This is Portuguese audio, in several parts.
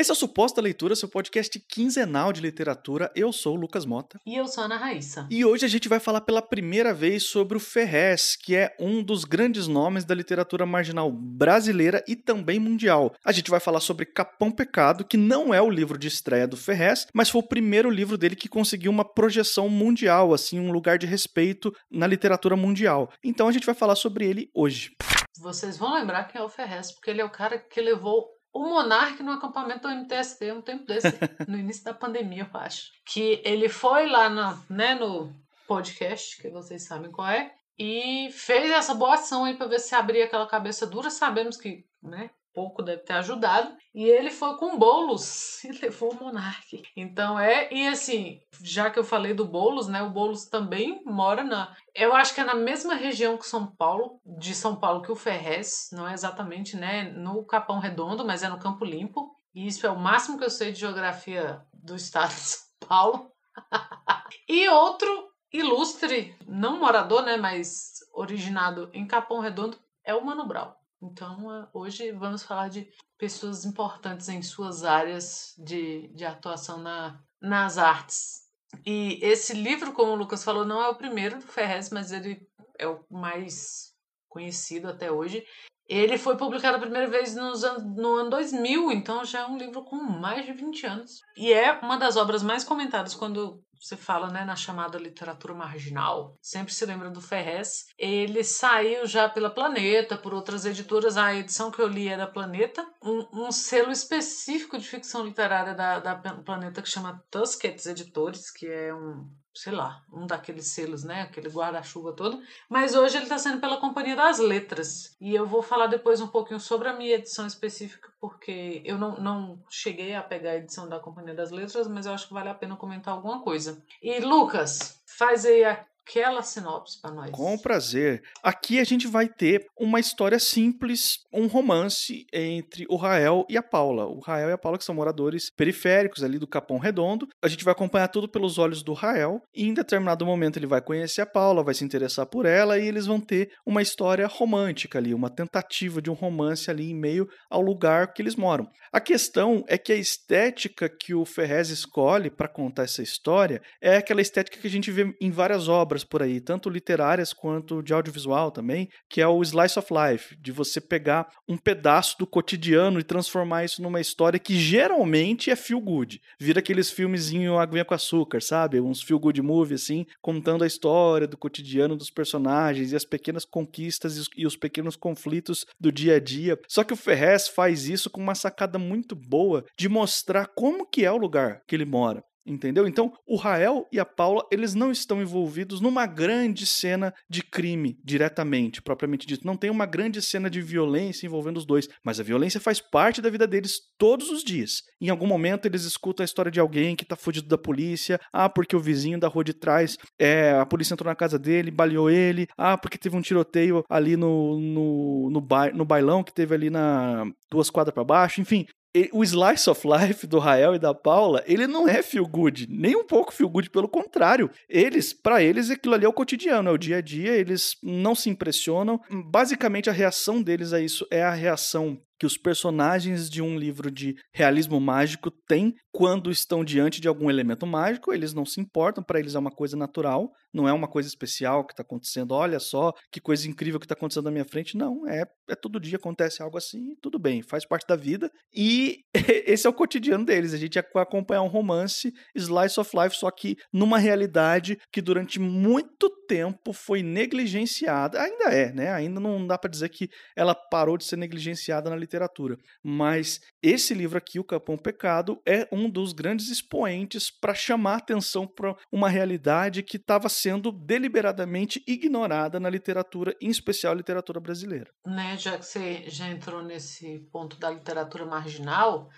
Esse é o Suposta Leitura, seu podcast quinzenal de literatura. Eu sou o Lucas Mota. E eu sou a Ana Raíssa. E hoje a gente vai falar pela primeira vez sobre o Ferrez, que é um dos grandes nomes da literatura marginal brasileira e também mundial. A gente vai falar sobre Capão Pecado, que não é o livro de estreia do Ferrez, mas foi o primeiro livro dele que conseguiu uma projeção mundial, assim, um lugar de respeito na literatura mundial. Então a gente vai falar sobre ele hoje. Vocês vão lembrar quem é o Ferrez, porque ele é o cara que levou o Monark no acampamento do MTST um tempo desse, no início da pandemia, eu acho. Que ele foi lá no, né, no podcast, que vocês sabem qual é, e fez essa boa ação aí para ver se abria aquela cabeça dura. Sabemos que, né, pouco deve ter ajudado. E ele foi com bolos e levou o Monark. Então é, e assim, já que eu falei do Bolos, né? O Bolos também mora na. Eu acho que é na mesma região que São Paulo, de São Paulo que o Ferrez, não é exatamente, né, no Capão Redondo, mas é no Campo Limpo. E isso é o máximo que eu sei de geografia do estado de São Paulo. e outro ilustre, não morador, né, mas originado em Capão Redondo, é o Mano Brown. Então, é, hoje vamos falar de pessoas importantes em suas áreas de, de atuação na, nas artes. E esse livro, como o Lucas falou, não é o primeiro do Ferrez, mas ele é o mais conhecido até hoje. Ele foi publicado a primeira vez nos an no ano 2000, então já é um livro com mais de 20 anos. E é uma das obras mais comentadas quando você fala né, na chamada literatura marginal, sempre se lembra do Ferrez. Ele saiu já pela Planeta, por outras editoras. A edição que eu li é da Planeta. Um, um selo específico de ficção literária da, da Planeta que chama Tusquets Editores, que é um sei lá, um daqueles selos, né? Aquele guarda-chuva todo. Mas hoje ele está sendo pela Companhia das Letras. E eu vou falar depois um pouquinho sobre a minha edição específica, porque eu não, não cheguei a pegar a edição da Companhia das Letras, mas eu acho que vale a pena comentar alguma coisa. E Lucas, faz aí a aquela sinopse para nós. Com prazer. Aqui a gente vai ter uma história simples, um romance entre o Rael e a Paula. O Rael e a Paula que são moradores periféricos ali do Capão Redondo. A gente vai acompanhar tudo pelos olhos do Rael e em determinado momento ele vai conhecer a Paula, vai se interessar por ela e eles vão ter uma história romântica ali, uma tentativa de um romance ali em meio ao lugar que eles moram. A questão é que a estética que o Ferrez escolhe para contar essa história é aquela estética que a gente vê em várias obras obras por aí, tanto literárias quanto de audiovisual também, que é o slice of life, de você pegar um pedaço do cotidiano e transformar isso numa história que geralmente é feel good. Vira aqueles filmezinho aguinha com açúcar, sabe? Uns feel good movie assim, contando a história do cotidiano dos personagens e as pequenas conquistas e os, os pequenos conflitos do dia a dia. Só que o Ferrez faz isso com uma sacada muito boa de mostrar como que é o lugar que ele mora. Entendeu? Então, o Rael e a Paula, eles não estão envolvidos numa grande cena de crime diretamente, propriamente dito. Não tem uma grande cena de violência envolvendo os dois, mas a violência faz parte da vida deles todos os dias. Em algum momento eles escutam a história de alguém que tá fugido da polícia, ah, porque o vizinho da rua de trás, é, a polícia entrou na casa dele, baleou ele, ah, porque teve um tiroteio ali no, no, no, ba no bailão que teve ali na duas quadras para baixo, enfim, o slice of life do Rael e da Paula, ele não é feel good, nem um pouco feel good, pelo contrário. Eles, para eles, aquilo ali é o cotidiano, é o dia a dia, eles não se impressionam. Basicamente, a reação deles a isso é a reação que os personagens de um livro de realismo mágico têm quando estão diante de algum elemento mágico, eles não se importam, para eles é uma coisa natural, não é uma coisa especial que está acontecendo, olha só que coisa incrível que está acontecendo na minha frente, não, é, é todo dia acontece algo assim, tudo bem, faz parte da vida, e esse é o cotidiano deles, a gente acompanhar um romance slice of life, só que numa realidade que durante muito tempo foi negligenciada, ainda é, né, ainda não dá para dizer que ela parou de ser negligenciada na literatura. Mas esse livro aqui, O Capão Pecado, é um dos grandes expoentes para chamar atenção para uma realidade que estava sendo deliberadamente ignorada na literatura, em especial a literatura brasileira. Né, já que você já entrou nesse ponto da literatura marginal,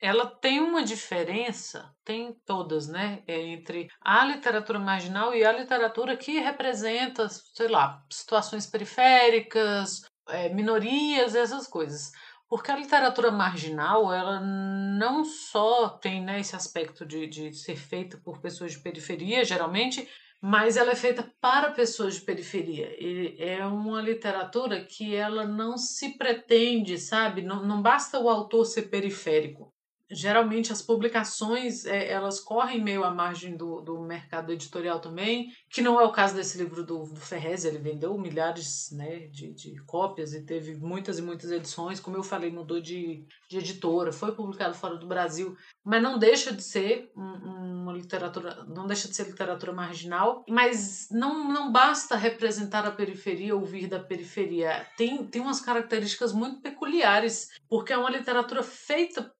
ela tem uma diferença, tem todas, né, é entre a literatura marginal e a literatura que representa, sei lá, situações periféricas, é, minorias, essas coisas. Porque a literatura marginal, ela não só tem né, esse aspecto de, de ser feita por pessoas de periferia, geralmente, mas ela é feita para pessoas de periferia. E é uma literatura que ela não se pretende, sabe? Não, não basta o autor ser periférico. Geralmente as publicações é, elas correm meio à margem do, do mercado editorial também, que não é o caso desse livro do, do Ferrez, ele vendeu milhares né, de, de cópias e teve muitas e muitas edições, como eu falei, mudou de, de editora, foi publicado fora do Brasil, mas não deixa de ser um, uma literatura, não deixa de ser literatura marginal, mas não, não basta representar a periferia ou vir da periferia, tem, tem umas características muito peculiares, porque é uma literatura feita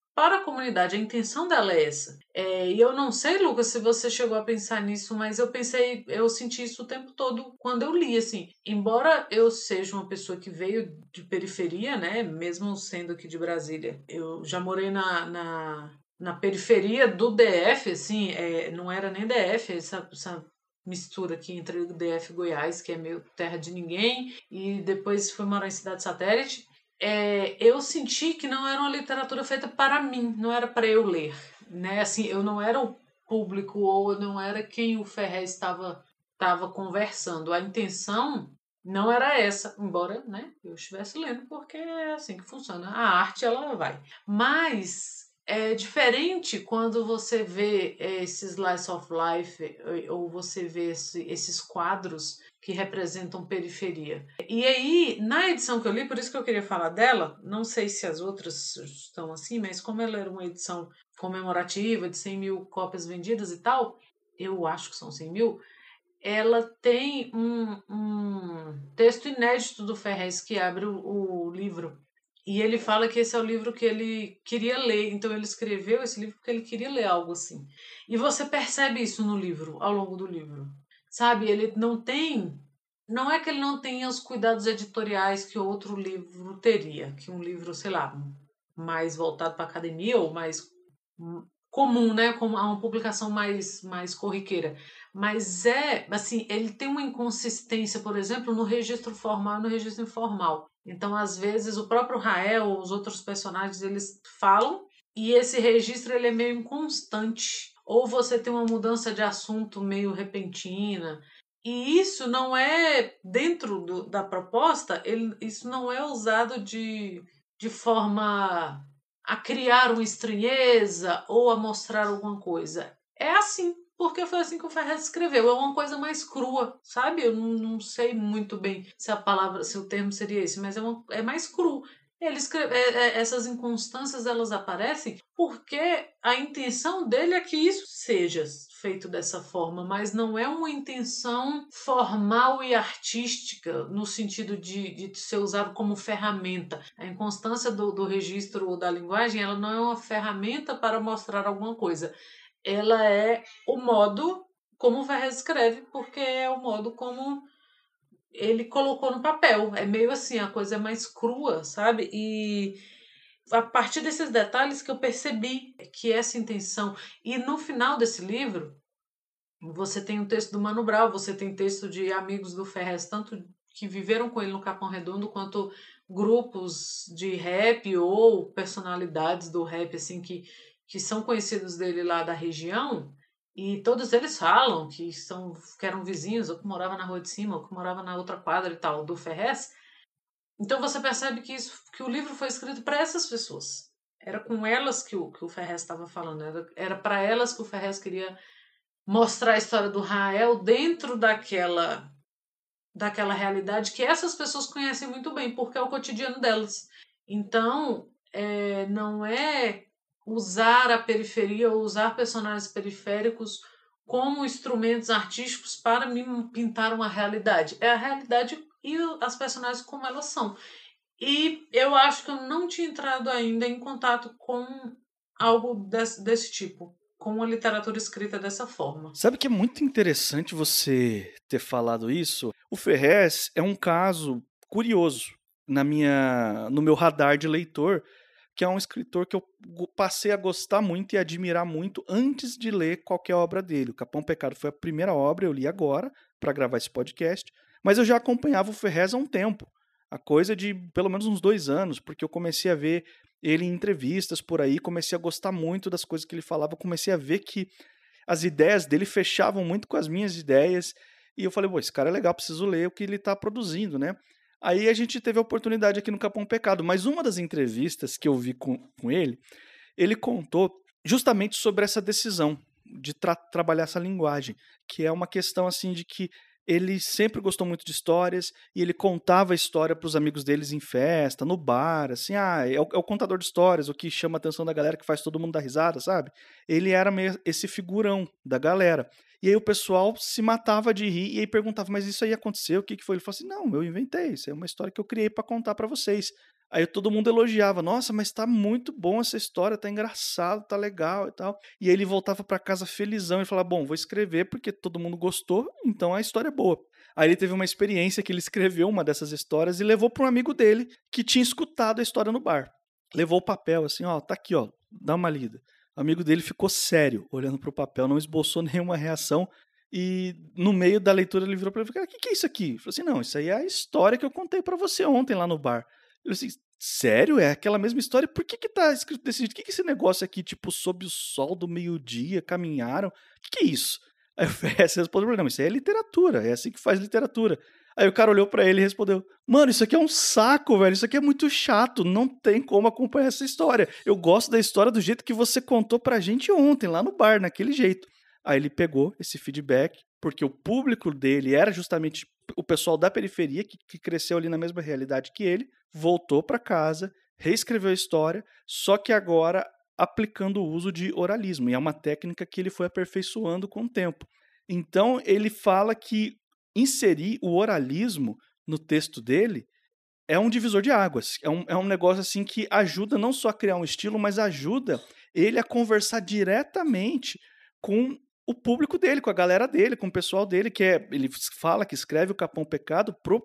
comunidade. A intenção dela é essa. É, e eu não sei, Lucas, se você chegou a pensar nisso, mas eu pensei, eu senti isso o tempo todo quando eu li, assim. Embora eu seja uma pessoa que veio de periferia, né, mesmo sendo aqui de Brasília, eu já morei na, na, na periferia do DF, assim, é, não era nem DF, essa, essa mistura aqui entre DF e Goiás, que é meio terra de ninguém, e depois fui morar em cidade satélite é, eu senti que não era uma literatura feita para mim, não era para eu ler, né? Assim, eu não era o público ou não era quem o Ferrez estava estava conversando. A intenção não era essa, embora, né, eu estivesse lendo porque é assim que funciona. A arte ela vai. Mas é diferente quando você vê esses slice of life ou você vê esse, esses quadros que representam periferia. E aí, na edição que eu li, por isso que eu queria falar dela, não sei se as outras estão assim, mas como ela era uma edição comemorativa de 100 mil cópias vendidas e tal, eu acho que são 100 mil, ela tem um, um texto inédito do Ferrez que abre o, o livro. E ele fala que esse é o livro que ele queria ler, então ele escreveu esse livro porque ele queria ler algo assim. E você percebe isso no livro, ao longo do livro sabe? Ele não tem. Não é que ele não tenha os cuidados editoriais que outro livro teria, que um livro, sei lá, mais voltado para academia ou mais comum, né, como uma publicação mais mais corriqueira. Mas é, assim, ele tem uma inconsistência, por exemplo, no registro formal e no registro informal. Então, às vezes, o próprio Rael, os outros personagens, eles falam e esse registro ele é meio inconstante ou você tem uma mudança de assunto meio repentina. E isso não é, dentro do, da proposta, ele, isso não é usado de, de forma a criar uma estranheza ou a mostrar alguma coisa. É assim, porque foi assim que o Ferrez escreveu. É uma coisa mais crua, sabe? Eu não, não sei muito bem se a palavra, se o termo seria esse, mas é, uma, é mais cru. Ele escreve, é, é, essas inconstâncias elas aparecem porque a intenção dele é que isso seja feito dessa forma, mas não é uma intenção formal e artística no sentido de, de ser usado como ferramenta. A inconstância do, do registro ou da linguagem ela não é uma ferramenta para mostrar alguma coisa. Ela é o modo como o Ferrez escreve, porque é o modo como ele colocou no papel. É meio assim, a coisa é mais crua, sabe? E a partir desses detalhes que eu percebi que essa intenção. E no final desse livro, você tem o um texto do Mano Brown, você tem texto de amigos do Ferrez, tanto que viveram com ele no Capão Redondo, quanto grupos de rap ou personalidades do rap, assim, que, que são conhecidos dele lá da região, e todos eles falam que, são, que eram vizinhos, ou que moravam na rua de cima, ou que moravam na outra quadra e tal, do Ferrez. Então você percebe que, isso, que o livro foi escrito para essas pessoas. Era com elas que o, que o Ferrez estava falando, era para elas que o Ferrez queria mostrar a história do Rael dentro daquela daquela realidade que essas pessoas conhecem muito bem, porque é o cotidiano delas. Então, é, não é usar a periferia ou usar personagens periféricos como instrumentos artísticos para me pintar uma realidade. É a realidade e as personagens como elas são. E eu acho que eu não tinha entrado ainda em contato com algo desse, desse tipo, com uma literatura escrita dessa forma. Sabe que é muito interessante você ter falado isso? O Ferrez é um caso curioso na minha no meu radar de leitor, que é um escritor que eu passei a gostar muito e admirar muito antes de ler qualquer obra dele. O Capão Pecado foi a primeira obra, eu li agora para gravar esse podcast, mas eu já acompanhava o Ferrez há um tempo, a coisa de pelo menos uns dois anos, porque eu comecei a ver ele em entrevistas por aí, comecei a gostar muito das coisas que ele falava, comecei a ver que as ideias dele fechavam muito com as minhas ideias, e eu falei, pô, esse cara é legal, preciso ler o que ele está produzindo, né? Aí a gente teve a oportunidade aqui no Capão Pecado, mas uma das entrevistas que eu vi com, com ele, ele contou justamente sobre essa decisão de tra trabalhar essa linguagem, que é uma questão assim de que ele sempre gostou muito de histórias e ele contava a história para os amigos deles em festa, no bar, assim, ah, é o, é o, contador de histórias, o que chama a atenção da galera, que faz todo mundo dar risada, sabe? Ele era meio esse figurão da galera. E aí o pessoal se matava de rir e aí perguntava, mas isso aí aconteceu? O que, que foi? Ele falou assim, não, eu inventei, isso é uma história que eu criei para contar para vocês. Aí todo mundo elogiava, nossa, mas tá muito bom essa história, tá engraçado, tá legal e tal. E aí ele voltava para casa felizão e falava, bom, vou escrever porque todo mundo gostou, então a história é boa. Aí ele teve uma experiência que ele escreveu uma dessas histórias e levou para um amigo dele que tinha escutado a história no bar. Levou o papel assim, ó, tá aqui, ó, dá uma lida. Amigo dele ficou sério, olhando para o papel, não esboçou nenhuma reação. E no meio da leitura ele virou para ele e falou: O que, que é isso aqui? Ele falou assim: Não, isso aí é a história que eu contei para você ontem lá no bar. Eu assim, sério? É aquela mesma história? Por que que tá escrito desse jeito? O que que é esse negócio aqui, tipo, sob o sol do meio-dia, caminharam? O que que é isso? Aí o respondeu, não, isso aí é literatura, é assim que faz literatura. Aí o cara olhou para ele e respondeu: Mano, isso aqui é um saco, velho. Isso aqui é muito chato. Não tem como acompanhar essa história. Eu gosto da história do jeito que você contou pra gente ontem, lá no bar, naquele jeito. Aí ele pegou esse feedback, porque o público dele era justamente o pessoal da periferia que, que cresceu ali na mesma realidade que ele, voltou para casa, reescreveu a história, só que agora aplicando o uso de oralismo, e é uma técnica que ele foi aperfeiçoando com o tempo. Então, ele fala que inserir o oralismo no texto dele é um divisor de águas. É um, é um negócio assim que ajuda não só a criar um estilo, mas ajuda ele a conversar diretamente com o público dele, com a galera dele, com o pessoal dele, que é. Ele fala que escreve o Capão Pecado pro,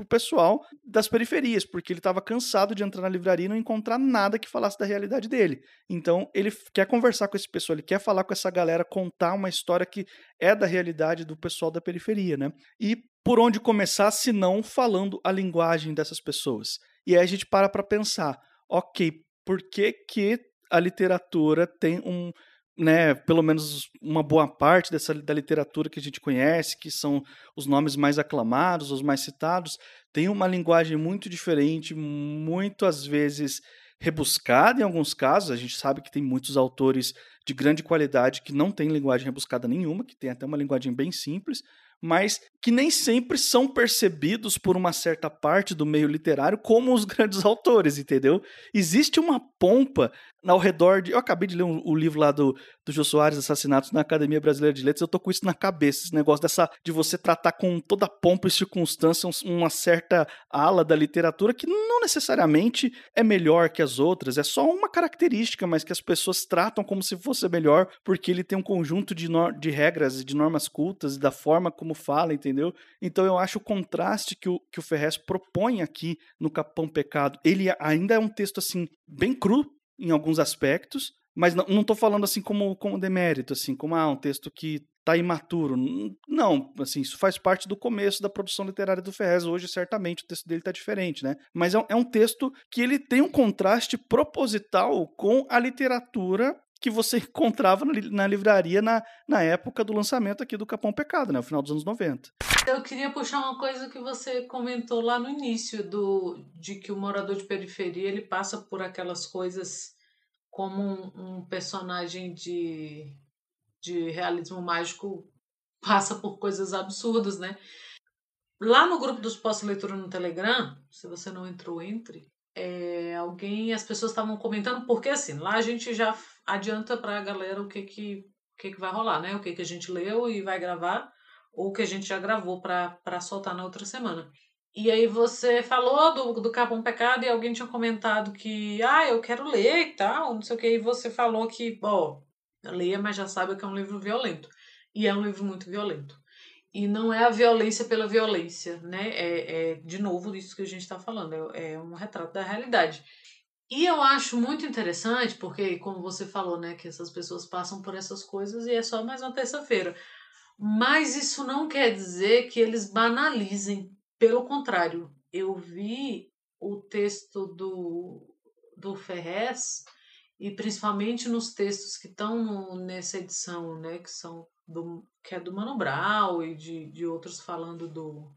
pro pessoal das periferias, porque ele estava cansado de entrar na livraria e não encontrar nada que falasse da realidade dele. Então, ele quer conversar com esse pessoal, ele quer falar com essa galera, contar uma história que é da realidade do pessoal da periferia, né? E por onde começar se não falando a linguagem dessas pessoas? E aí a gente para para pensar, ok, por que que a literatura tem um, né, pelo menos uma boa parte dessa da literatura que a gente conhece, que são os nomes mais aclamados, os mais citados, tem uma linguagem muito diferente, muito às vezes rebuscada em alguns casos. A gente sabe que tem muitos autores de grande qualidade que não têm linguagem rebuscada nenhuma, que tem até uma linguagem bem simples, mas que nem sempre são percebidos por uma certa parte do meio literário como os grandes autores, entendeu? Existe uma pompa ao redor de. Eu acabei de ler um, o livro lá do, do Jô Soares, Assassinatos na Academia Brasileira de Letras, eu tô com isso na cabeça, esse negócio dessa de você tratar com toda pompa e circunstância uma certa ala da literatura que não necessariamente é melhor que as outras, é só uma característica, mas que as pessoas tratam como se fosse melhor, porque ele tem um conjunto de, de regras e de normas cultas e da forma como fala, entendeu? Então eu acho o contraste que o, que o Ferrez propõe aqui no Capão Pecado, ele ainda é um texto assim, bem cru, em alguns aspectos, mas não, tô falando assim como, como demérito, assim, como ah, um texto que tá imaturo. Não, assim, isso faz parte do começo da produção literária do Ferrez. Hoje, certamente, o texto dele tá diferente, né? Mas é, é um texto que ele tem um contraste proposital com a literatura que você encontrava na livraria na, na época do lançamento aqui do Capão Pecado, né? No final dos anos 90. Eu queria puxar uma coisa que você comentou lá no início, do, de que o morador de periferia ele passa por aquelas coisas como um, um personagem de, de realismo mágico passa por coisas absurdas, né? Lá no grupo dos pós-leitura no Telegram, se você não entrou, entre. É, alguém, as pessoas estavam comentando, porque assim, lá a gente já adianta para a galera o que que, o que que vai rolar, né? O que que a gente leu e vai gravar, ou o que a gente já gravou para soltar na outra semana. E aí você falou do, do Capão Pecado e alguém tinha comentado que, ah, eu quero ler e tal, não sei o que, e você falou que, ó, leia, mas já sabe que é um livro violento. E é um livro muito violento. E não é a violência pela violência, né? É, é de novo isso que a gente está falando, é, é um retrato da realidade. E eu acho muito interessante, porque, como você falou, né, que essas pessoas passam por essas coisas e é só mais uma terça-feira. Mas isso não quer dizer que eles banalizem. Pelo contrário, eu vi o texto do, do Ferrez, e principalmente nos textos que estão nessa edição, né, que são do, que é do Mano Brown e de, de outros falando do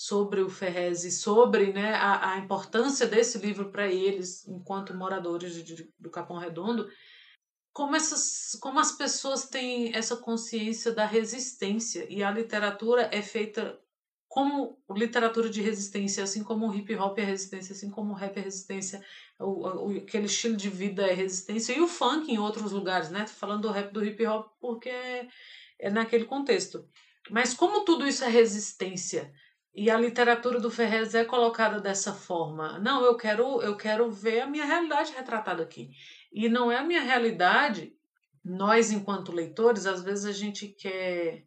sobre o Ferrez e sobre né, a, a importância desse livro para eles, enquanto moradores de, do Capão Redondo, como, essas, como as pessoas têm essa consciência da resistência e a literatura é feita como literatura de resistência, assim como o hip hop é resistência, assim como o rap é resistência, o, o, aquele estilo de vida é resistência, e o funk em outros lugares, né? Tô falando do rap do hip hop porque é, é naquele contexto. Mas como tudo isso é resistência e a literatura do Ferrez é colocada dessa forma, não, eu quero eu quero ver a minha realidade retratada aqui. E não é a minha realidade. Nós, enquanto leitores, às vezes a gente quer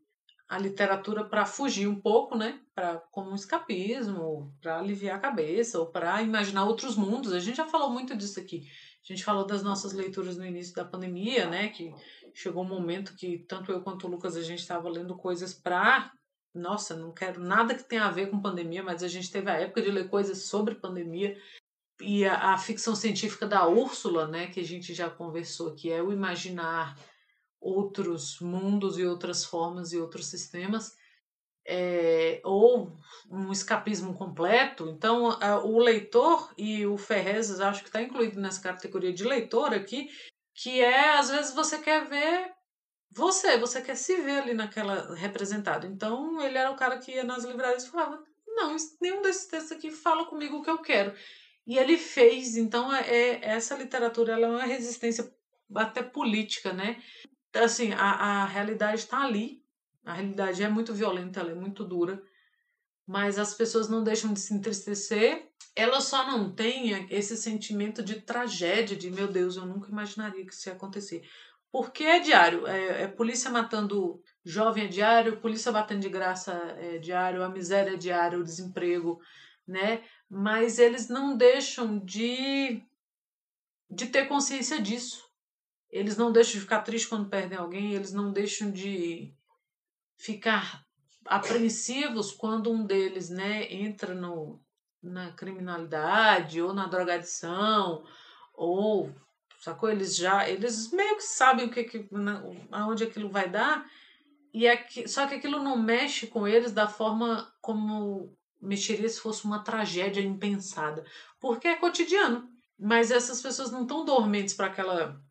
a literatura para fugir um pouco, né? Para como um escapismo, para aliviar a cabeça ou para imaginar outros mundos. A gente já falou muito disso aqui. A gente falou das nossas leituras no início da pandemia, né? Que chegou um momento que tanto eu quanto o Lucas a gente estava lendo coisas para nossa, não quero nada que tenha a ver com pandemia, mas a gente teve a época de ler coisas sobre pandemia e a, a ficção científica da Úrsula, né, que a gente já conversou, que é o imaginar outros mundos e outras formas e outros sistemas, é, ou um escapismo completo. Então, a, o leitor e o Ferrez, acho que está incluído nessa categoria de leitor aqui, que é, às vezes, você quer ver você, você quer se ver ali naquela representado. Então, ele era o cara que ia nas livrarias e falava: Não, nenhum desses textos aqui fala comigo o que eu quero. E ele fez, então, é, é essa literatura ela é uma resistência até política, né? Assim, a, a realidade está ali, a realidade é muito violenta, ela é muito dura, mas as pessoas não deixam de se entristecer, elas só não têm esse sentimento de tragédia, de meu Deus, eu nunca imaginaria que isso ia acontecer. Porque é diário, é, é polícia matando jovem é diário, polícia batendo de graça é diário, a miséria é diário, o desemprego, né? mas eles não deixam de, de ter consciência disso. Eles não deixam de ficar tristes quando perdem alguém, eles não deixam de ficar apreensivos quando um deles né, entra no, na criminalidade ou na drogadição ou sacou eles já eles meio que sabem o que, que aonde aquilo vai dar e é que, só que aquilo não mexe com eles da forma como mexeria se fosse uma tragédia impensada, porque é cotidiano. Mas essas pessoas não estão dormentes para aquela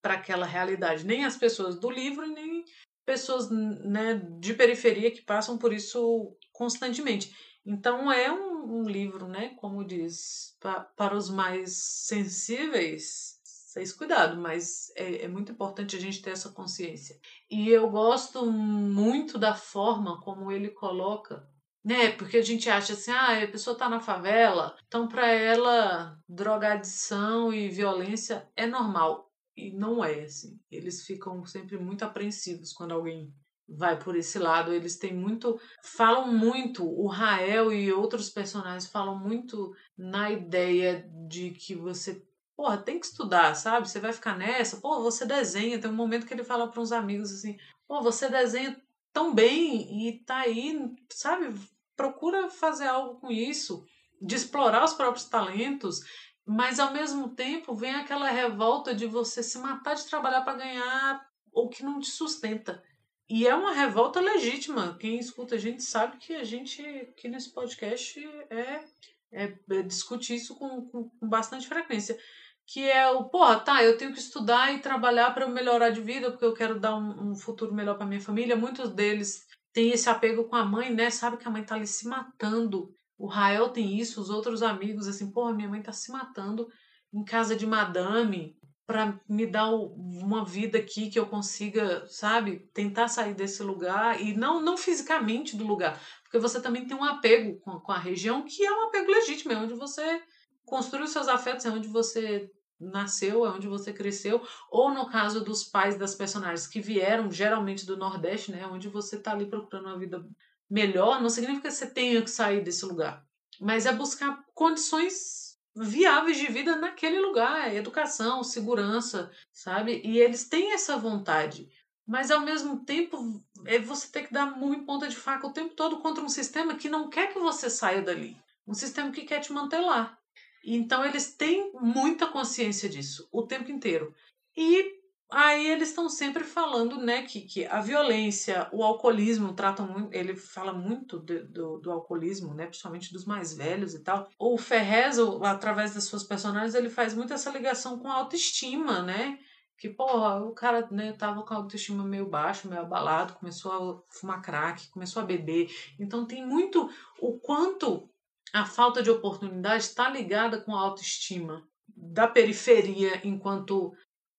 para aquela realidade, nem as pessoas do livro nem pessoas né, de periferia que passam por isso constantemente. Então é um, um livro, né, como diz, pa, para os mais sensíveis, vocês cuidado, mas é, é, muito importante a gente ter essa consciência. E eu gosto muito da forma como ele coloca né? Porque a gente acha assim, ah, a pessoa tá na favela, então para ela drogadição e violência é normal. E não é assim. Eles ficam sempre muito apreensivos quando alguém vai por esse lado. Eles têm muito, falam muito, o Rael e outros personagens falam muito na ideia de que você porra, tem que estudar, sabe? Você vai ficar nessa, pô, você desenha. Tem um momento que ele fala para uns amigos assim, pô, você desenha tão bem e tá aí, sabe? procura fazer algo com isso, de explorar os próprios talentos, mas ao mesmo tempo vem aquela revolta de você se matar de trabalhar para ganhar o que não te sustenta. E é uma revolta legítima. Quem escuta a gente sabe que a gente aqui nesse podcast é, é, é discute isso com, com, com, bastante frequência. Que é o, porra, tá, eu tenho que estudar e trabalhar para melhorar de vida, porque eu quero dar um, um futuro melhor para minha família. Muitos deles tem esse apego com a mãe, né? Sabe que a mãe tá ali se matando. O Rael tem isso, os outros amigos, assim, porra, minha mãe tá se matando em casa de madame para me dar uma vida aqui que eu consiga, sabe, tentar sair desse lugar e não não fisicamente do lugar, porque você também tem um apego com, com a região que é um apego legítimo, é onde você construi os seus afetos, é onde você nasceu, é onde você cresceu, ou no caso dos pais das personagens que vieram geralmente do Nordeste, né, onde você está ali procurando uma vida melhor, não significa que você tenha que sair desse lugar, mas é buscar condições viáveis de vida naquele lugar, educação, segurança, sabe? E eles têm essa vontade. Mas ao mesmo tempo, é você ter que dar muito ponta de faca o tempo todo contra um sistema que não quer que você saia dali. Um sistema que quer te manter lá. Então eles têm muita consciência disso o tempo inteiro. E Aí eles estão sempre falando, né, que, que a violência, o alcoolismo tratam muito, ele fala muito do, do, do, alcoolismo, né, principalmente dos mais velhos e tal. O Ferrez, através das suas personagens, ele faz muito essa ligação com a autoestima, né? Que, porra, o cara né, tava com a autoestima meio baixa, meio abalado, começou a fumar crack, começou a beber. Então tem muito o quanto a falta de oportunidade está ligada com a autoestima da periferia enquanto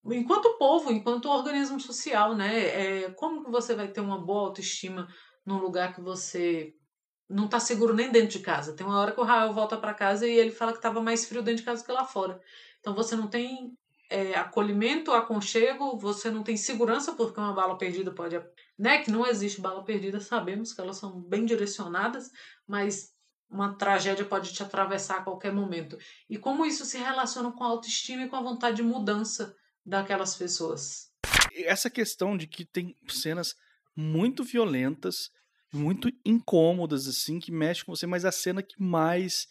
enquanto povo, enquanto organismo social, né? É, como que você vai ter uma boa autoestima num lugar que você não está seguro nem dentro de casa? Tem uma hora que o Rael volta para casa e ele fala que estava mais frio dentro de casa que lá fora. Então você não tem é, acolhimento, aconchego, você não tem segurança porque uma bala perdida pode, né? Que não existe bala perdida, sabemos que elas são bem direcionadas, mas uma tragédia pode te atravessar a qualquer momento. E como isso se relaciona com a autoestima e com a vontade de mudança daquelas pessoas. Essa questão de que tem cenas muito violentas, muito incômodas, assim, que mexem com você, mas a cena que mais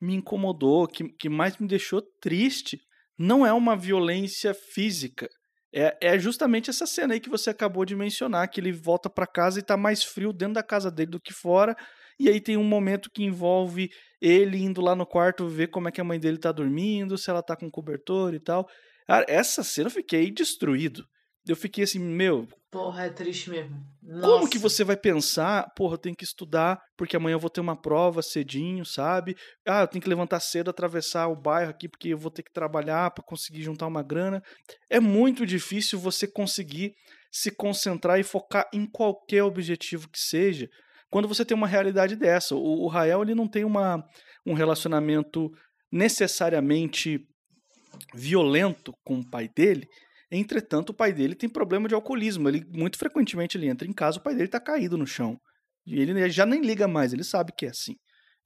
me incomodou, que, que mais me deixou triste, não é uma violência física. É, é justamente essa cena aí que você acabou de mencionar, que ele volta para casa e tá mais frio dentro da casa dele do que fora. E aí tem um momento que envolve ele indo lá no quarto ver como é que a mãe dele tá dormindo, se ela tá com cobertor e tal. Cara, essa cena eu fiquei destruído. Eu fiquei assim, meu. Porra, é triste mesmo. Nossa. Como que você vai pensar, porra, eu tenho que estudar porque amanhã eu vou ter uma prova cedinho, sabe? Ah, eu tenho que levantar cedo, atravessar o bairro aqui porque eu vou ter que trabalhar para conseguir juntar uma grana. É muito difícil você conseguir se concentrar e focar em qualquer objetivo que seja quando você tem uma realidade dessa. O, o Rael ele não tem uma, um relacionamento necessariamente violento com o pai dele. Entretanto, o pai dele tem problema de alcoolismo. Ele muito frequentemente ele entra em casa, o pai dele está caído no chão. E ele já nem liga mais, ele sabe que é assim.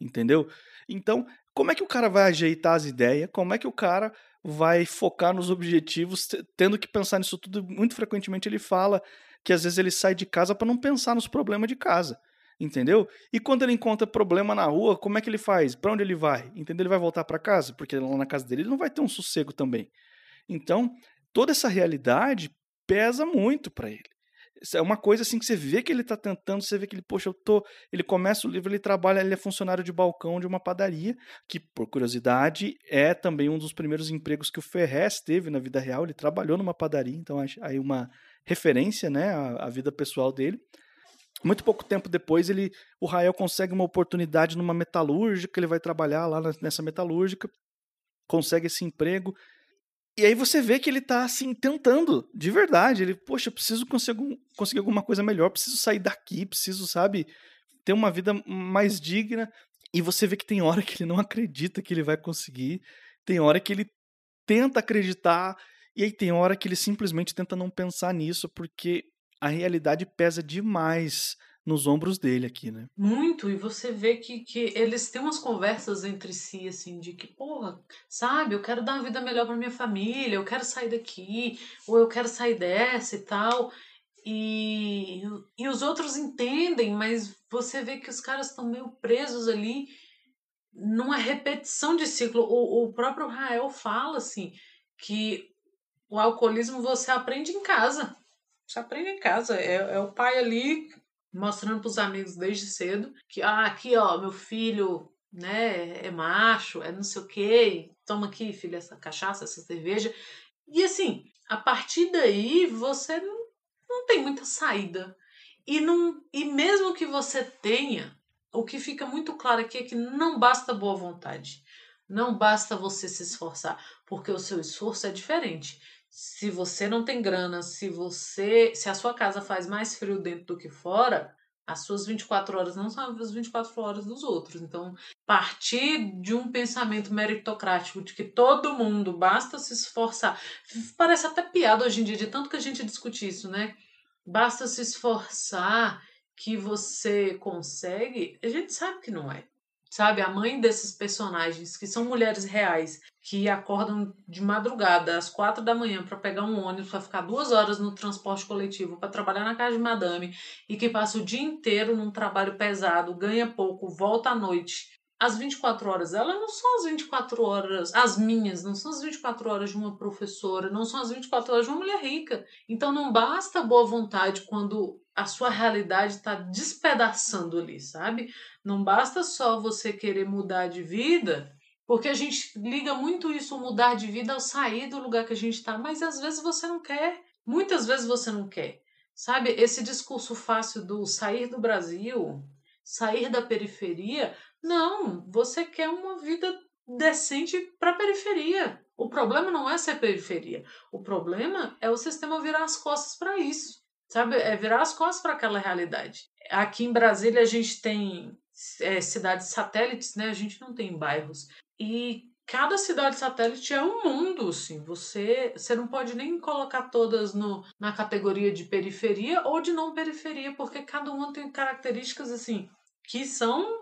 Entendeu? Então, como é que o cara vai ajeitar as ideias? Como é que o cara vai focar nos objetivos, tendo que pensar nisso tudo? Muito frequentemente ele fala que às vezes ele sai de casa para não pensar nos problemas de casa entendeu? E quando ele encontra problema na rua, como é que ele faz? Para onde ele vai? Entendeu? Ele vai voltar para casa, porque lá na casa dele ele não vai ter um sossego também. Então, toda essa realidade pesa muito para ele. É uma coisa assim que você vê que ele está tentando, você vê que ele, poxa, eu tô. Ele começa o livro, ele trabalha, ele é funcionário de balcão de uma padaria, que, por curiosidade, é também um dos primeiros empregos que o Ferrez teve na vida real. Ele trabalhou numa padaria, então aí uma referência, né, à, à vida pessoal dele. Muito pouco tempo depois, ele, o Rael consegue uma oportunidade numa metalúrgica, ele vai trabalhar lá nessa metalúrgica, consegue esse emprego. E aí você vê que ele tá assim tentando, de verdade. Ele, poxa, eu preciso conseguir, conseguir alguma coisa melhor, preciso sair daqui, preciso, sabe, ter uma vida mais digna. E você vê que tem hora que ele não acredita que ele vai conseguir, tem hora que ele tenta acreditar, e aí tem hora que ele simplesmente tenta não pensar nisso, porque a realidade pesa demais nos ombros dele aqui, né? Muito, e você vê que, que eles têm umas conversas entre si, assim, de que, porra, sabe, eu quero dar uma vida melhor pra minha família, eu quero sair daqui, ou eu quero sair dessa e tal. E, e os outros entendem, mas você vê que os caras estão meio presos ali numa repetição de ciclo. O, o próprio Rael fala, assim, que o alcoolismo você aprende em casa. Você aprende em casa. É, é o pai ali mostrando para os amigos desde cedo que, ah, aqui, ó, meu filho, né, é macho, é não sei o quê, toma aqui, filho, essa cachaça, essa cerveja. E assim, a partir daí você não, não tem muita saída. E, não, e mesmo que você tenha, o que fica muito claro aqui é que não basta boa vontade. Não basta você se esforçar, porque o seu esforço é diferente se você não tem grana, se você, se a sua casa faz mais frio dentro do que fora, as suas 24 horas não são as 24 horas dos outros. Então, partir de um pensamento meritocrático de que todo mundo basta se esforçar, parece até piada hoje em dia de tanto que a gente discute isso, né? Basta se esforçar que você consegue, a gente sabe que não é sabe? A mãe desses personagens, que são mulheres reais, que acordam de madrugada, às quatro da manhã, para pegar um ônibus, para ficar duas horas no transporte coletivo, para trabalhar na casa de madame, e que passa o dia inteiro num trabalho pesado, ganha pouco, volta à noite, as 24 horas dela não são as 24 horas, as minhas, não são as 24 horas de uma professora, não são as 24 horas de uma mulher rica. Então não basta boa vontade quando a sua realidade está despedaçando ali, sabe? Não basta só você querer mudar de vida, porque a gente liga muito isso, mudar de vida, ao sair do lugar que a gente está, mas às vezes você não quer. Muitas vezes você não quer. Sabe, esse discurso fácil do sair do Brasil, sair da periferia, não, você quer uma vida decente para a periferia. O problema não é ser periferia. O problema é o sistema virar as costas para isso. Sabe? É virar as costas para aquela realidade. Aqui em Brasília a gente tem é, cidades satélites, né? A gente não tem bairros. E cada cidade satélite é um mundo, assim. Você, você não pode nem colocar todas no, na categoria de periferia ou de não periferia, porque cada uma tem características, assim, que são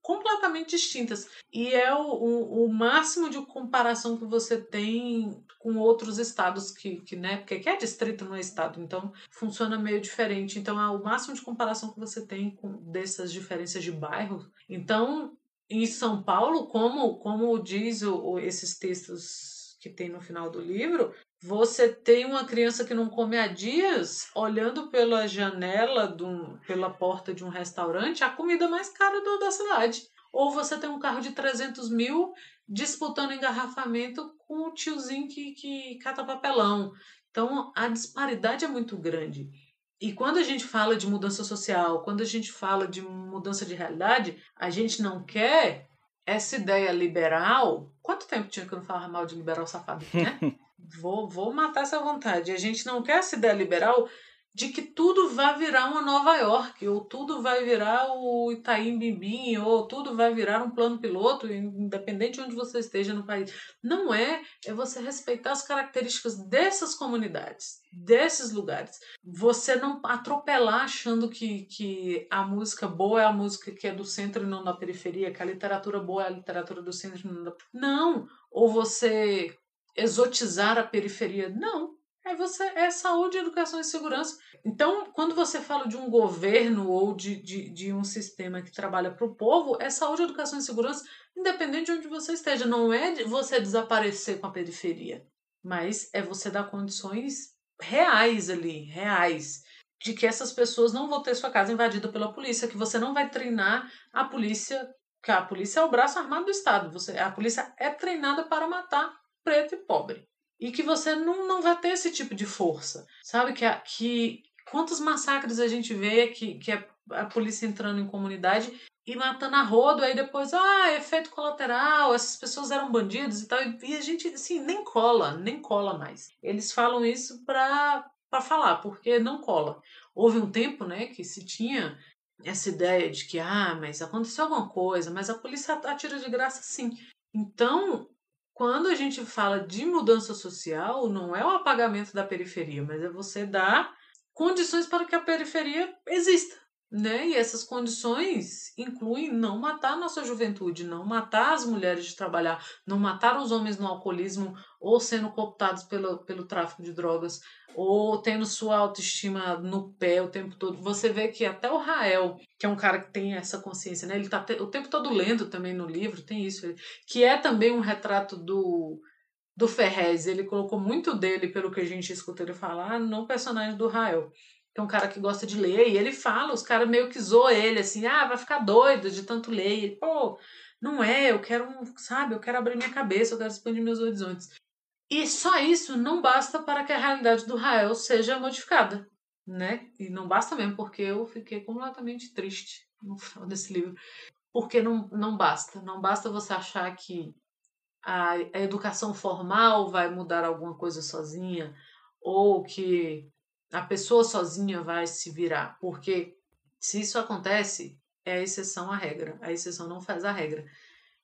completamente distintas. E é o, o, o, máximo de comparação que você tem com outros estados que, que né? Porque é distrito, não é estado, então funciona meio diferente. Então é o máximo de comparação que você tem com dessas diferenças de bairro. Então, em São Paulo, como, como diz o, esses textos que tem no final do livro, você tem uma criança que não come há dias, olhando pela janela, um, pela porta de um restaurante, a comida mais cara do, da cidade. Ou você tem um carro de 300 mil disputando engarrafamento com o tiozinho que, que cata papelão. Então, a disparidade é muito grande. E quando a gente fala de mudança social, quando a gente fala de mudança de realidade, a gente não quer essa ideia liberal. Quanto tempo tinha que eu não falava mal de liberal safado, né? vou, vou matar essa vontade. A gente não quer essa ideia liberal de que tudo vai virar uma Nova York, ou tudo vai virar o Itaim Bimbim, ou tudo vai virar um plano piloto, independente de onde você esteja no país. Não é, é você respeitar as características dessas comunidades, desses lugares. Você não atropelar achando que, que a música boa é a música que é do centro e não da periferia, que a literatura boa é a literatura do centro e não da... Não! Ou você exotizar a periferia. Não. É, você, é saúde, educação e segurança. Então, quando você fala de um governo ou de, de, de um sistema que trabalha para o povo, é saúde, educação e segurança, independente de onde você esteja. Não é você desaparecer com a periferia, mas é você dar condições reais ali, reais, de que essas pessoas não vão ter sua casa invadida pela polícia, que você não vai treinar a polícia, que a polícia é o braço armado do Estado. Você, a polícia é treinada para matar preto e pobre. E que você não, não vai ter esse tipo de força. Sabe? Que, que quantos massacres a gente vê que, que é a polícia entrando em comunidade e matando a rodo, aí depois, ah, efeito colateral, essas pessoas eram bandidos e tal. E a gente, assim, nem cola, nem cola mais. Eles falam isso pra, pra falar, porque não cola. Houve um tempo, né, que se tinha essa ideia de que, ah, mas aconteceu alguma coisa, mas a polícia atira de graça sim. Então, quando a gente fala de mudança social, não é o apagamento da periferia, mas é você dar condições para que a periferia exista. Né? E essas condições incluem não matar nossa juventude, não matar as mulheres de trabalhar, não matar os homens no alcoolismo ou sendo cooptados pelo, pelo tráfico de drogas, ou tendo sua autoestima no pé o tempo todo. Você vê que até o Rael, que é um cara que tem essa consciência, né? ele está o tempo todo lendo também no livro, tem isso, que é também um retrato do do Ferrez, ele colocou muito dele, pelo que a gente escuta ele falar, no personagem do Rael é um cara que gosta de ler, e ele fala, os caras meio que zoam ele, assim, ah, vai ficar doido de tanto ler. E pô, não é, eu quero, sabe, eu quero abrir minha cabeça, eu quero expandir meus horizontes. E só isso não basta para que a realidade do Rael seja modificada, né? E não basta mesmo, porque eu fiquei completamente triste no final desse livro. Porque não, não basta. Não basta você achar que a, a educação formal vai mudar alguma coisa sozinha, ou que a pessoa sozinha vai se virar, porque se isso acontece, é a exceção à regra. A exceção não faz a regra.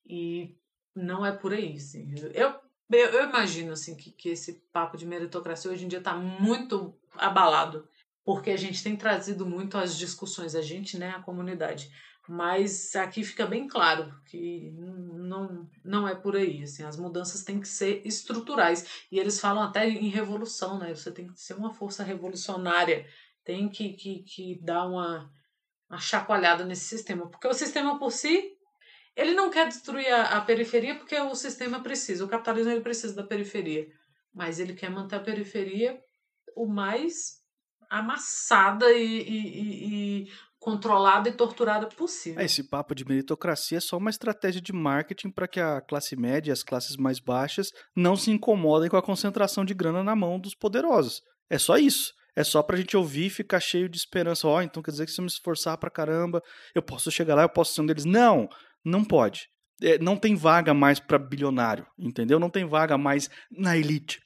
E não é por aí. Assim. Eu, eu, eu imagino assim, que, que esse papo de meritocracia hoje em dia está muito abalado, porque a gente tem trazido muito as discussões, a gente, né, a comunidade. Mas aqui fica bem claro que não, não é por aí. Assim, as mudanças têm que ser estruturais. E eles falam até em revolução, né? Você tem que ser uma força revolucionária, tem que, que, que dar uma, uma chacoalhada nesse sistema. Porque o sistema por si, Ele não quer destruir a, a periferia porque o sistema precisa, o capitalismo ele precisa da periferia. Mas ele quer manter a periferia o mais amassada e, e, e, controlada e torturada possível. É, esse papo de meritocracia é só uma estratégia de marketing para que a classe média e as classes mais baixas não se incomodem com a concentração de grana na mão dos poderosos. É só isso. É só pra gente ouvir e ficar cheio de esperança. Ó, oh, então quer dizer que se eu me esforçar pra caramba, eu posso chegar lá, eu posso ser um deles. Não, não pode. É, não tem vaga mais para bilionário, entendeu? Não tem vaga mais na elite.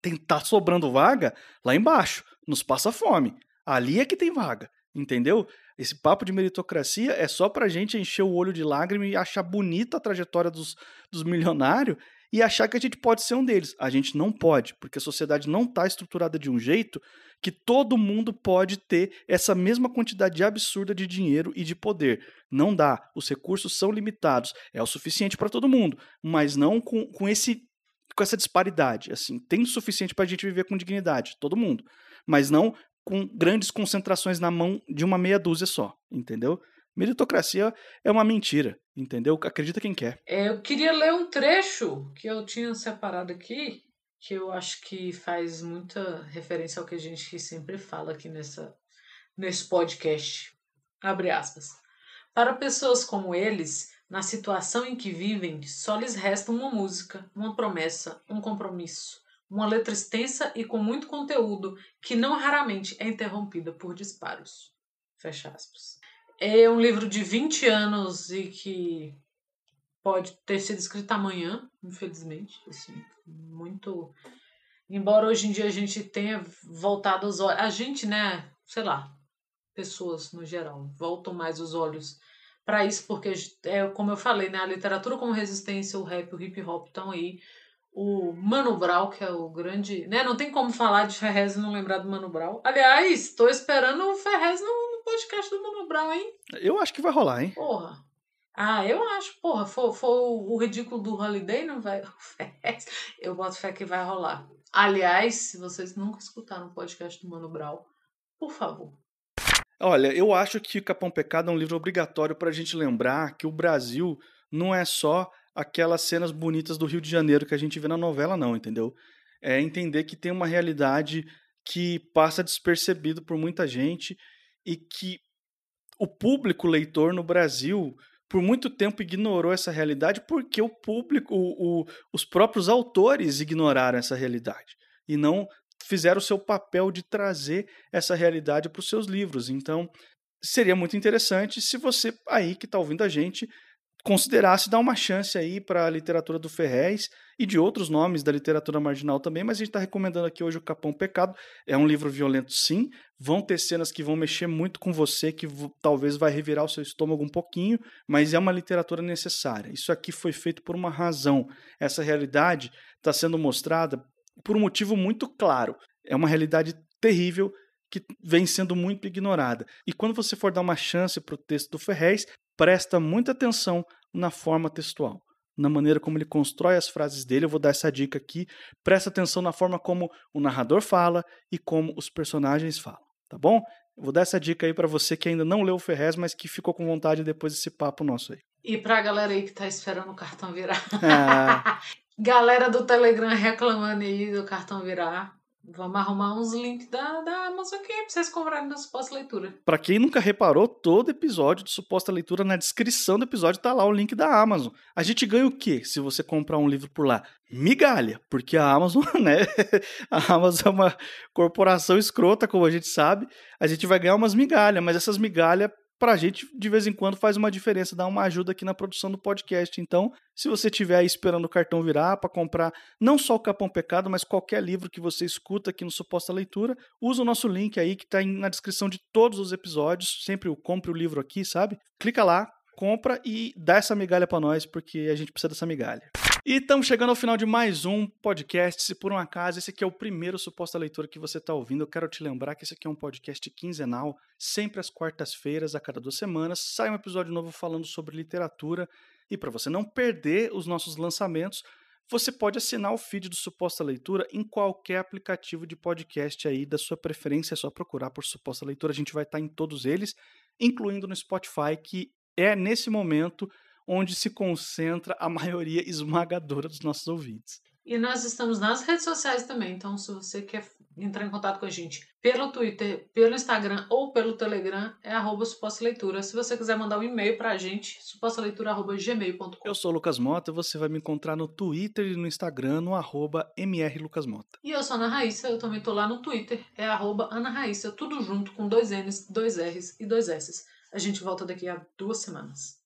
Tem, tá sobrando vaga lá embaixo, nos passa fome. Ali é que tem vaga, entendeu? Esse papo de meritocracia é só pra gente encher o olho de lágrima e achar bonita a trajetória dos, dos milionários e achar que a gente pode ser um deles. A gente não pode, porque a sociedade não está estruturada de um jeito que todo mundo pode ter essa mesma quantidade absurda de dinheiro e de poder. Não dá. Os recursos são limitados. É o suficiente para todo mundo, mas não com, com esse com essa disparidade. Assim, tem o suficiente para a gente viver com dignidade, todo mundo, mas não com grandes concentrações na mão de uma meia dúzia só, entendeu? Meritocracia é uma mentira, entendeu? Acredita quem quer. É, eu queria ler um trecho que eu tinha separado aqui, que eu acho que faz muita referência ao que a gente sempre fala aqui nessa, nesse podcast. Abre aspas. Para pessoas como eles, na situação em que vivem, só lhes resta uma música, uma promessa, um compromisso, uma letra extensa e com muito conteúdo, que não raramente é interrompida por disparos. Fecha aspas. É um livro de 20 anos e que pode ter sido escrito amanhã, infelizmente. Assim, muito. Embora hoje em dia a gente tenha voltado os olhos. A gente, né? Sei lá, pessoas no geral, voltam mais os olhos para isso, porque, é como eu falei, né? A literatura como resistência, o rap, o hip hop estão aí. O Mano Brown, que é o grande. Né? Não tem como falar de Ferrez e não lembrar do Mano Brown. Aliás, estou esperando o Ferrez no podcast do Mano Brown, hein? Eu acho que vai rolar, hein? Porra. Ah, eu acho, porra, for, for o ridículo do Holiday, não vai. Eu boto fé que vai rolar. Aliás, se vocês nunca escutaram o podcast do Mano Brown, por favor. Olha, eu acho que Capão Pecado é um livro obrigatório para a gente lembrar que o Brasil não é só aquelas cenas bonitas do Rio de Janeiro que a gente vê na novela, não, entendeu? É entender que tem uma realidade que passa despercebido por muita gente e que o público leitor no Brasil por muito tempo ignorou essa realidade porque o público, o, o, os próprios autores ignoraram essa realidade e não fizeram o seu papel de trazer essa realidade para os seus livros. Então, seria muito interessante se você aí que está ouvindo a gente considerasse dar uma chance aí para a literatura do Ferrez e de outros nomes da literatura marginal também, mas a gente está recomendando aqui hoje o Capão Pecado. É um livro violento, sim. Vão ter cenas que vão mexer muito com você, que talvez vai revirar o seu estômago um pouquinho, mas é uma literatura necessária. Isso aqui foi feito por uma razão. Essa realidade está sendo mostrada por um motivo muito claro. É uma realidade terrível que vem sendo muito ignorada. E quando você for dar uma chance para o texto do Ferrez, presta muita atenção na forma textual, na maneira como ele constrói as frases dele. Eu vou dar essa dica aqui. Presta atenção na forma como o narrador fala e como os personagens falam, tá bom? Eu vou dar essa dica aí para você que ainda não leu o Ferrez, mas que ficou com vontade depois desse papo nosso aí. E para a galera aí que tá esperando o cartão virar. Ah. galera do Telegram reclamando aí do cartão virar. Vamos arrumar uns links da, da Amazon aqui pra vocês comprarem na suposta leitura. Pra quem nunca reparou, todo episódio de suposta leitura, na descrição do episódio tá lá o link da Amazon. A gente ganha o quê se você comprar um livro por lá? Migalha, porque a Amazon, né? A Amazon é uma corporação escrota, como a gente sabe. A gente vai ganhar umas migalhas, mas essas migalhas para a gente, de vez em quando, faz uma diferença, dá uma ajuda aqui na produção do podcast. Então, se você estiver aí esperando o cartão virar para comprar não só o Capão Pecado, mas qualquer livro que você escuta aqui no Suposta Leitura, usa o nosso link aí que está na descrição de todos os episódios. Sempre o compre o livro aqui, sabe? Clica lá, compra e dá essa migalha para nós, porque a gente precisa dessa migalha. E estamos chegando ao final de mais um podcast. Se por um acaso esse aqui é o primeiro suposta leitura que você está ouvindo, eu quero te lembrar que esse aqui é um podcast quinzenal, sempre às quartas-feiras, a cada duas semanas, sai um episódio novo falando sobre literatura. E para você não perder os nossos lançamentos, você pode assinar o feed do Suposta Leitura em qualquer aplicativo de podcast aí da sua preferência, é só procurar por Suposta Leitura, a gente vai estar em todos eles, incluindo no Spotify, que é nesse momento onde se concentra a maioria esmagadora dos nossos ouvintes. E nós estamos nas redes sociais também, então se você quer entrar em contato com a gente pelo Twitter, pelo Instagram ou pelo Telegram, é arroba Leitura. Se você quiser mandar um e-mail pra gente, supostaleitura.gmail.com. Eu sou o Lucas Mota, você vai me encontrar no Twitter e no Instagram, no arroba mrlucasmota. E eu sou a Ana Raíssa, eu também tô lá no Twitter, é arroba Ana Raíssa, tudo junto com dois N's, dois R's e dois S's. A gente volta daqui a duas semanas.